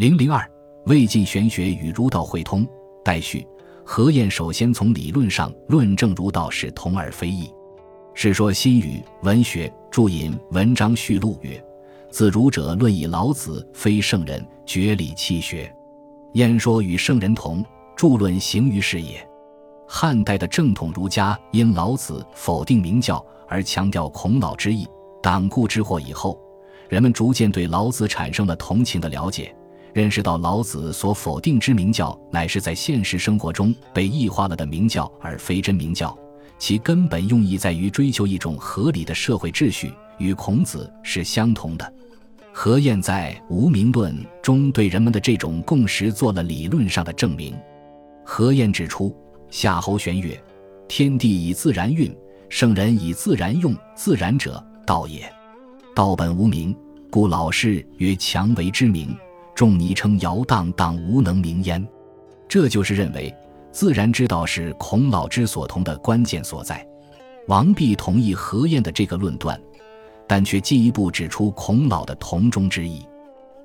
零零二，魏晋玄学与儒道会通。待续。何晏首先从理论上论证儒道是同而非异。《世说新语·文学》注引文章序录曰：“自儒者论以老子非圣人，绝理气学。晏说与圣人同，著论行于世也。”汉代的正统儒家因老子否定明教而强调孔老之意，党锢之祸以后，人们逐渐对老子产生了同情的了解。认识到老子所否定之明教，乃是在现实生活中被异化了的明教，而非真明教。其根本用意在于追求一种合理的社会秩序，与孔子是相同的。何晏在《无名论》中对人们的这种共识做了理论上的证明。何晏指出：夏侯玄曰：“天地以自然运，圣人以自然用。自然者，道也。道本无名，故老氏曰：强为之名。”众拟称尧荡荡无能名焉，这就是认为自然之道是孔老之所同的关键所在。王弼同意何晏的这个论断，但却进一步指出孔老的同中之意。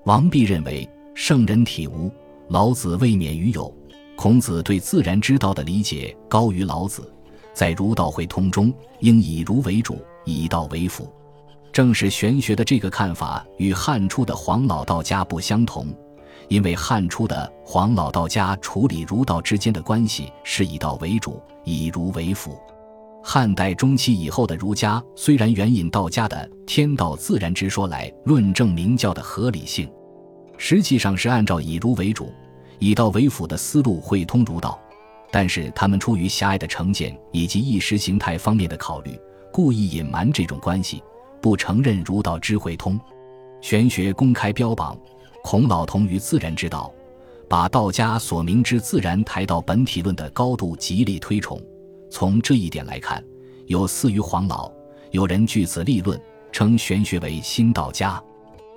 王弼认为圣人体无，老子未免于有。孔子对自然之道的理解高于老子，在儒道会通中应以儒为主，以道为辅。正是玄学的这个看法与汉初的黄老道家不相同，因为汉初的黄老道家处理儒道之间的关系是以道为主，以儒为辅。汉代中期以后的儒家虽然援引道家的天道自然之说来论证明教的合理性，实际上是按照以儒为主、以道为辅的思路汇通儒道，但是他们出于狭隘的成见以及意识形态方面的考虑，故意隐瞒这种关系。不承认儒道之会通，玄学公开标榜孔老同于自然之道，把道家所明之自然抬到本体论的高度，极力推崇。从这一点来看，有似于黄老，有人据此立论，称玄学为新道家。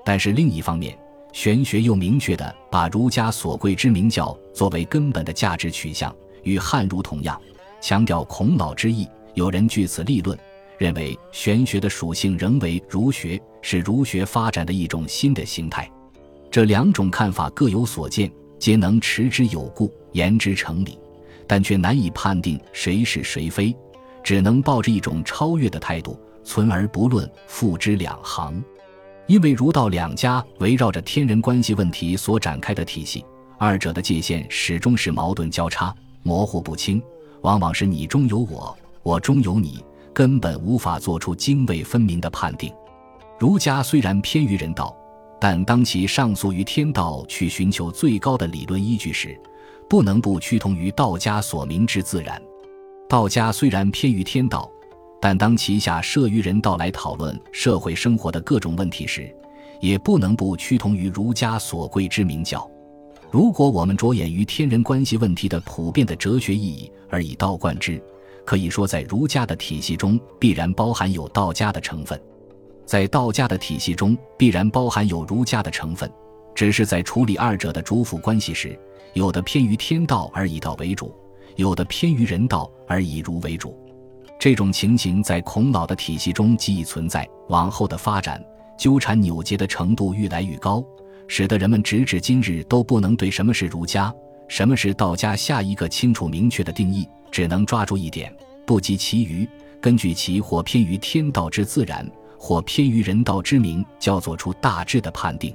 但是另一方面，玄学又明确地把儒家所贵之明教作为根本的价值取向，与汉儒同样，强调孔老之意。有人据此立论。认为玄学的属性仍为儒学，是儒学发展的一种新的形态。这两种看法各有所见，皆能持之有故，言之成理，但却难以判定谁是谁非，只能抱着一种超越的态度，存而不论，付之两行。因为儒道两家围绕着天人关系问题所展开的体系，二者的界限始终是矛盾交叉、模糊不清，往往是你中有我，我中有你。根本无法做出泾渭分明的判定。儒家虽然偏于人道，但当其上诉于天道去寻求最高的理论依据时，不能不趋同于道家所明之自然。道家虽然偏于天道，但当其下设于人道来讨论社会生活的各种问题时，也不能不趋同于儒家所贵之明教。如果我们着眼于天人关系问题的普遍的哲学意义而以道贯之，可以说，在儒家的体系中必然包含有道家的成分，在道家的体系中必然包含有儒家的成分，只是在处理二者的主辅关系时，有的偏于天道而以道为主，有的偏于人道而以儒为主。这种情形在孔老的体系中既已存在，往后的发展纠缠扭结的程度愈来愈高，使得人们直至今日都不能对什么是儒家，什么是道家下一个清楚明确的定义。只能抓住一点，不及其余。根据其或偏于天道之自然，或偏于人道之名，叫做出大致的判定。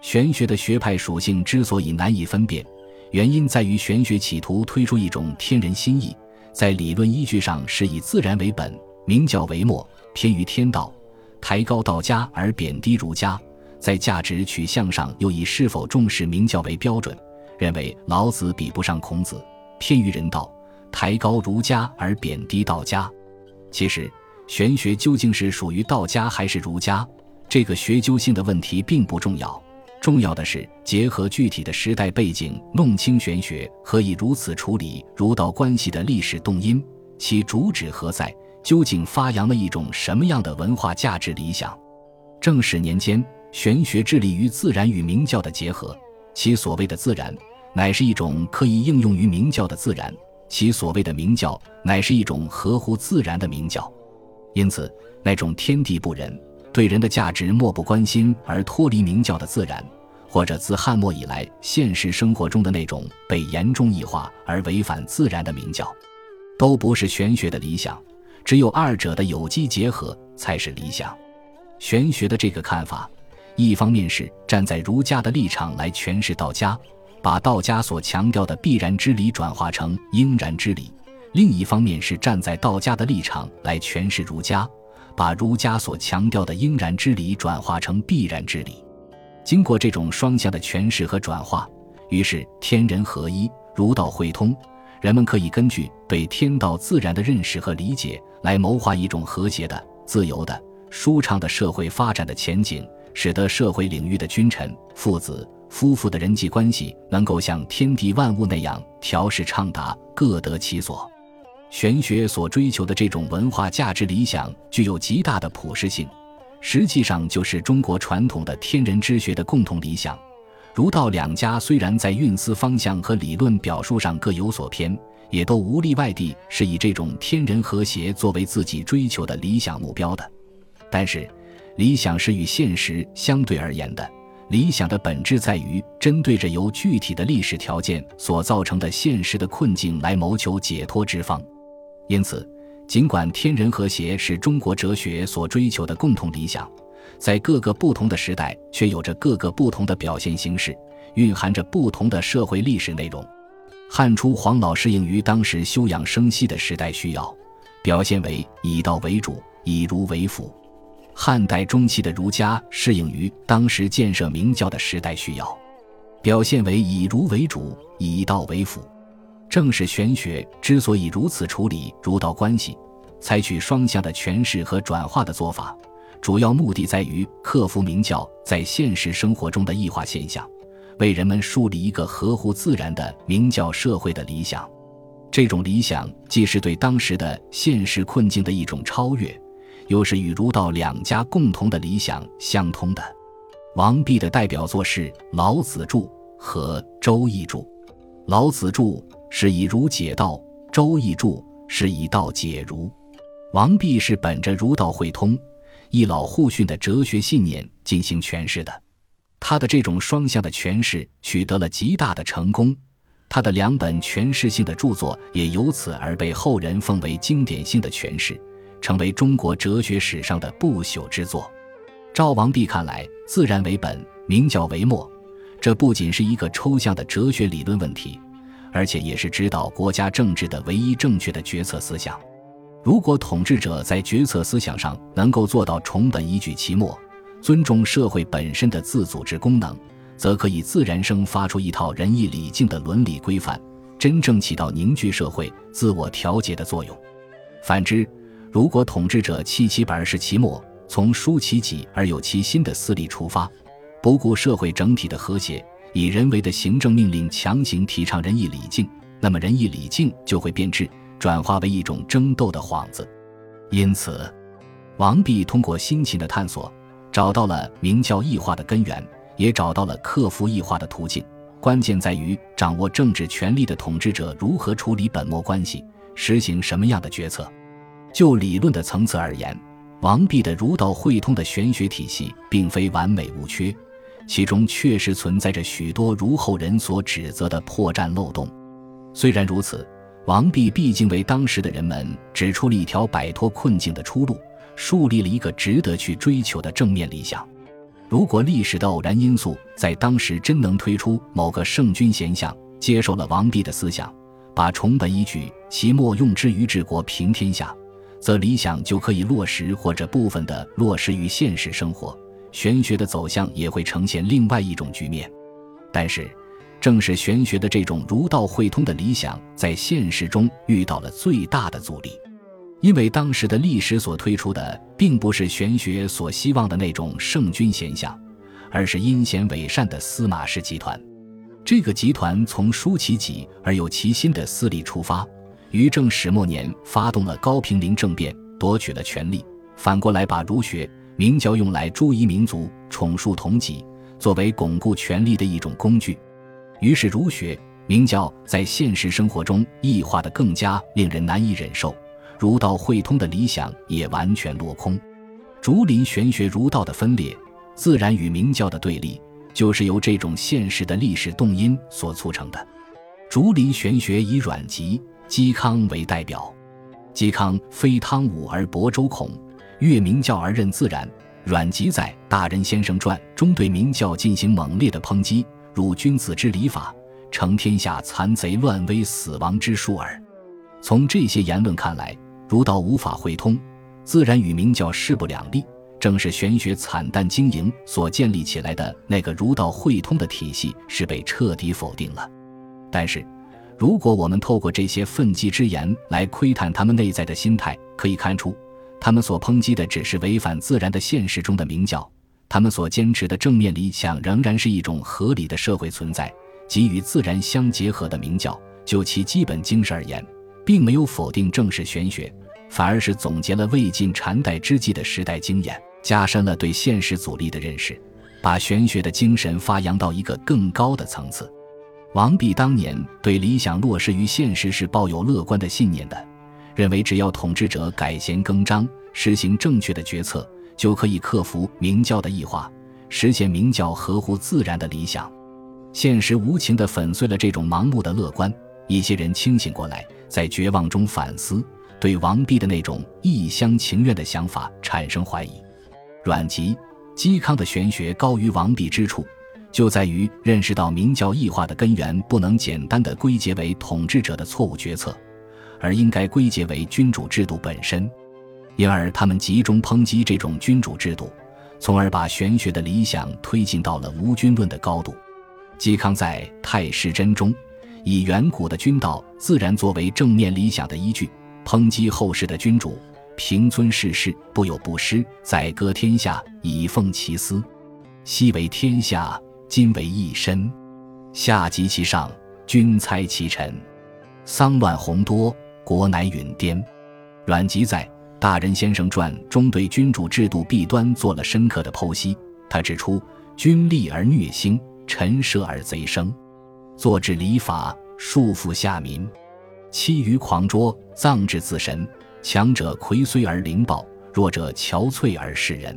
玄学的学派属性之所以难以分辨，原因在于玄学企图推出一种天人心意，在理论依据上是以自然为本，明教为末，偏于天道，抬高道家而贬低儒家；在价值取向上又以是否重视明教为标准，认为老子比不上孔子，偏于人道。抬高儒家而贬低道家，其实玄学究竟是属于道家还是儒家，这个学究性的问题并不重要。重要的是结合具体的时代背景，弄清玄学何以如此处理儒道关系的历史动因，其主旨何在，究竟发扬了一种什么样的文化价值理想。正史年间，玄学致力于自然与明教的结合，其所谓的自然，乃是一种可以应用于明教的自然。其所谓的明教，乃是一种合乎自然的明教，因此，那种天地不仁、对人的价值漠不关心而脱离明教的自然，或者自汉末以来现实生活中的那种被严重异化而违反自然的明教，都不是玄学的理想。只有二者的有机结合才是理想。玄学的这个看法，一方面是站在儒家的立场来诠释道家，把道家所强调的必然之理转化成应然之理；另一方面是站在道家的立场来诠释儒家，把儒家所强调的应然之理转化成必然之理。经过这种双向的诠释和转化，于是天人合一，儒道汇通。人们可以根据对天道自然的认识和理解，来谋划一种和谐的、自由的、舒畅的社会发展的前景，使得社会领域的君臣、父子、夫妇的人际关系能够像天地万物那样调试畅达，各得其所。玄学所追求的这种文化价值理想，具有极大的普适性。实际上就是中国传统的天人之学的共同理想。儒道两家虽然在运思方向和理论表述上各有所偏，也都无例外地是以这种天人和谐作为自己追求的理想目标的。但是，理想是与现实相对而言的。理想的本质在于针对着由具体的历史条件所造成的现实的困境来谋求解脱之方。因此。尽管天人和谐是中国哲学所追求的共同理想，在各个不同的时代却有着各个不同的表现形式，蕴含着不同的社会历史内容。汉初黄老适应于当时休养生息的时代需要，表现为以道为主，以儒为辅；汉代中期的儒家适应于当时建设明教的时代需要，表现为以儒为主，以道为辅。正是玄学之所以如此处理儒道关系，采取双向的诠释和转化的做法，主要目的在于克服明教在现实生活中的异化现象，为人们树立一个合乎自然的明教社会的理想。这种理想既是对当时的现实困境的一种超越，又是与儒道两家共同的理想相通的。王弼的代表作是《老子注》和《周易注》。《老子注》。是以儒解道，《周易注》是以道解儒。王弼是本着儒道会通、一老互训的哲学信念进行诠释的。他的这种双向的诠释取得了极大的成功，他的两本诠释性的著作也由此而被后人奉为经典性的诠释，成为中国哲学史上的不朽之作。赵王弼看来，自然为本，明教为末，这不仅是一个抽象的哲学理论问题。而且也是指导国家政治的唯一正确的决策思想。如果统治者在决策思想上能够做到重本依据其末，尊重社会本身的自组织功能，则可以自然生发出一套仁义礼敬的伦理规范，真正起到凝聚社会、自我调节的作用。反之，如果统治者弃其本而视其末，从疏其己而有其心的私利出发，不顾社会整体的和谐。以人为的行政命令强行提倡仁义礼敬，那么仁义礼敬就会变质，转化为一种争斗的幌子。因此，王弼通过辛勤的探索，找到了明教异化的根源，也找到了克服异化的途径。关键在于掌握政治权力的统治者如何处理本末关系，实行什么样的决策。就理论的层次而言，王弼的儒道会通的玄学体系并非完美无缺。其中确实存在着许多如后人所指责的破绽漏洞。虽然如此，王弼毕竟为当时的人们指出了一条摆脱困境的出路，树立了一个值得去追求的正面理想。如果历史的偶然因素在当时真能推出某个圣君贤相接受了王弼的思想，把崇本依据其末用之于治国平天下，则理想就可以落实或者部分的落实于现实生活。玄学的走向也会呈现另外一种局面，但是，正是玄学的这种儒道汇通的理想，在现实中遇到了最大的阻力，因为当时的历史所推出的，并不是玄学所希望的那种圣君贤相，而是阴险伪善的司马氏集团。这个集团从疏其己而有其心的私利出发，于正始末年发动了高平陵政变，夺取了权力，反过来把儒学。明教用来诛夷民族、宠树同己，作为巩固权力的一种工具。于是，儒学、明教在现实生活中异化的更加令人难以忍受，儒道汇通的理想也完全落空。竹林玄学儒道的分裂，自然与明教的对立，就是由这种现实的历史动因所促成的。竹林玄学以阮籍、嵇康为代表。嵇康非汤武而薄周孔，越明教而任自然。阮籍在《大人先生传》中对明教进行猛烈的抨击，如君子之礼法，成天下残贼乱威死亡之数耳。从这些言论看来，儒道无法会通，自然与明教势不两立。正是玄学惨淡经营所建立起来的那个儒道会通的体系，是被彻底否定了。但是，如果我们透过这些愤激之言来窥探他们内在的心态，可以看出，他们所抨击的只是违反自然的现实中的明教，他们所坚持的正面理想仍然是一种合理的社会存在，即与自然相结合的明教。就其基本精神而言，并没有否定正式玄学，反而是总结了魏晋禅代之际的时代经验。加深了对现实阻力的认识，把玄学的精神发扬到一个更高的层次。王弼当年对理想落实于现实是抱有乐观的信念的，认为只要统治者改弦更张，实行正确的决策，就可以克服明教的异化，实现明教合乎自然的理想。现实无情地粉碎了这种盲目的乐观，一些人清醒过来，在绝望中反思，对王弼的那种一厢情愿的想法产生怀疑。阮籍、嵇康的玄学高于王弼之处，就在于认识到明教异化的根源不能简单的归结为统治者的错误决策，而应该归结为君主制度本身。因而，他们集中抨击这种君主制度，从而把玄学的理想推进到了无君论的高度。嵇康在《太史箴》中，以远古的君道自然作为正面理想的依据，抨击后世的君主。平尊世事，不有不失；宰割天下，以奉其私。昔为天下，今为一身。下及其上，君猜其臣。丧乱宏多，国乃陨颠。阮籍在《大人先生传》中对君主制度弊端做了深刻的剖析。他指出：君立而虐兴，臣奢而贼生。坐治礼法，束缚下民；欺于狂拙，葬之自神。强者魁虽而灵暴，弱者憔悴而示人。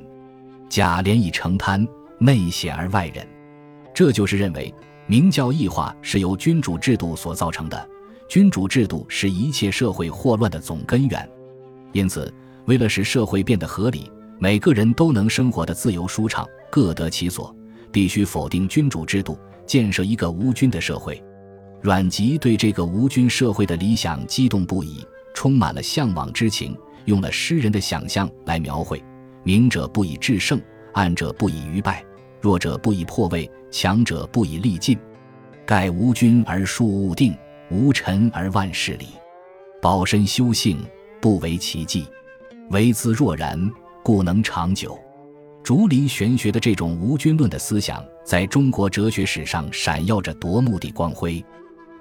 假廉以成贪，内显而外忍。这就是认为明教异化是由君主制度所造成的，君主制度是一切社会祸乱的总根源。因此，为了使社会变得合理，每个人都能生活的自由舒畅，各得其所，必须否定君主制度，建设一个无君的社会。阮籍对这个无君社会的理想激动不已。充满了向往之情，用了诗人的想象来描绘：明者不以制胜，暗者不以愚败，弱者不以破位，强者不以力尽。盖无君而庶物定，无臣而万事理。保身修性，不为其计，为兹若然，故能长久。竹林玄学的这种无君论的思想，在中国哲学史上闪耀着夺目的光辉。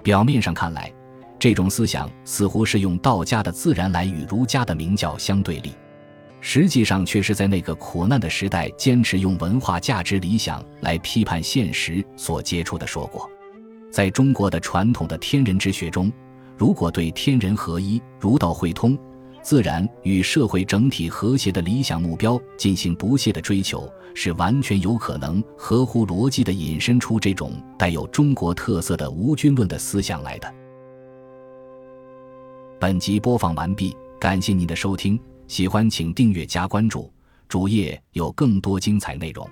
表面上看来，这种思想似乎是用道家的自然来与儒家的明教相对立，实际上却是在那个苦难的时代坚持用文化价值理想来批判现实所接触的说过。在中国的传统的天人之学中，如果对天人合一、儒道会通、自然与社会整体和谐的理想目标进行不懈的追求，是完全有可能合乎逻辑的引申出这种带有中国特色的无君论的思想来的。本集播放完毕，感谢您的收听，喜欢请订阅加关注，主页有更多精彩内容。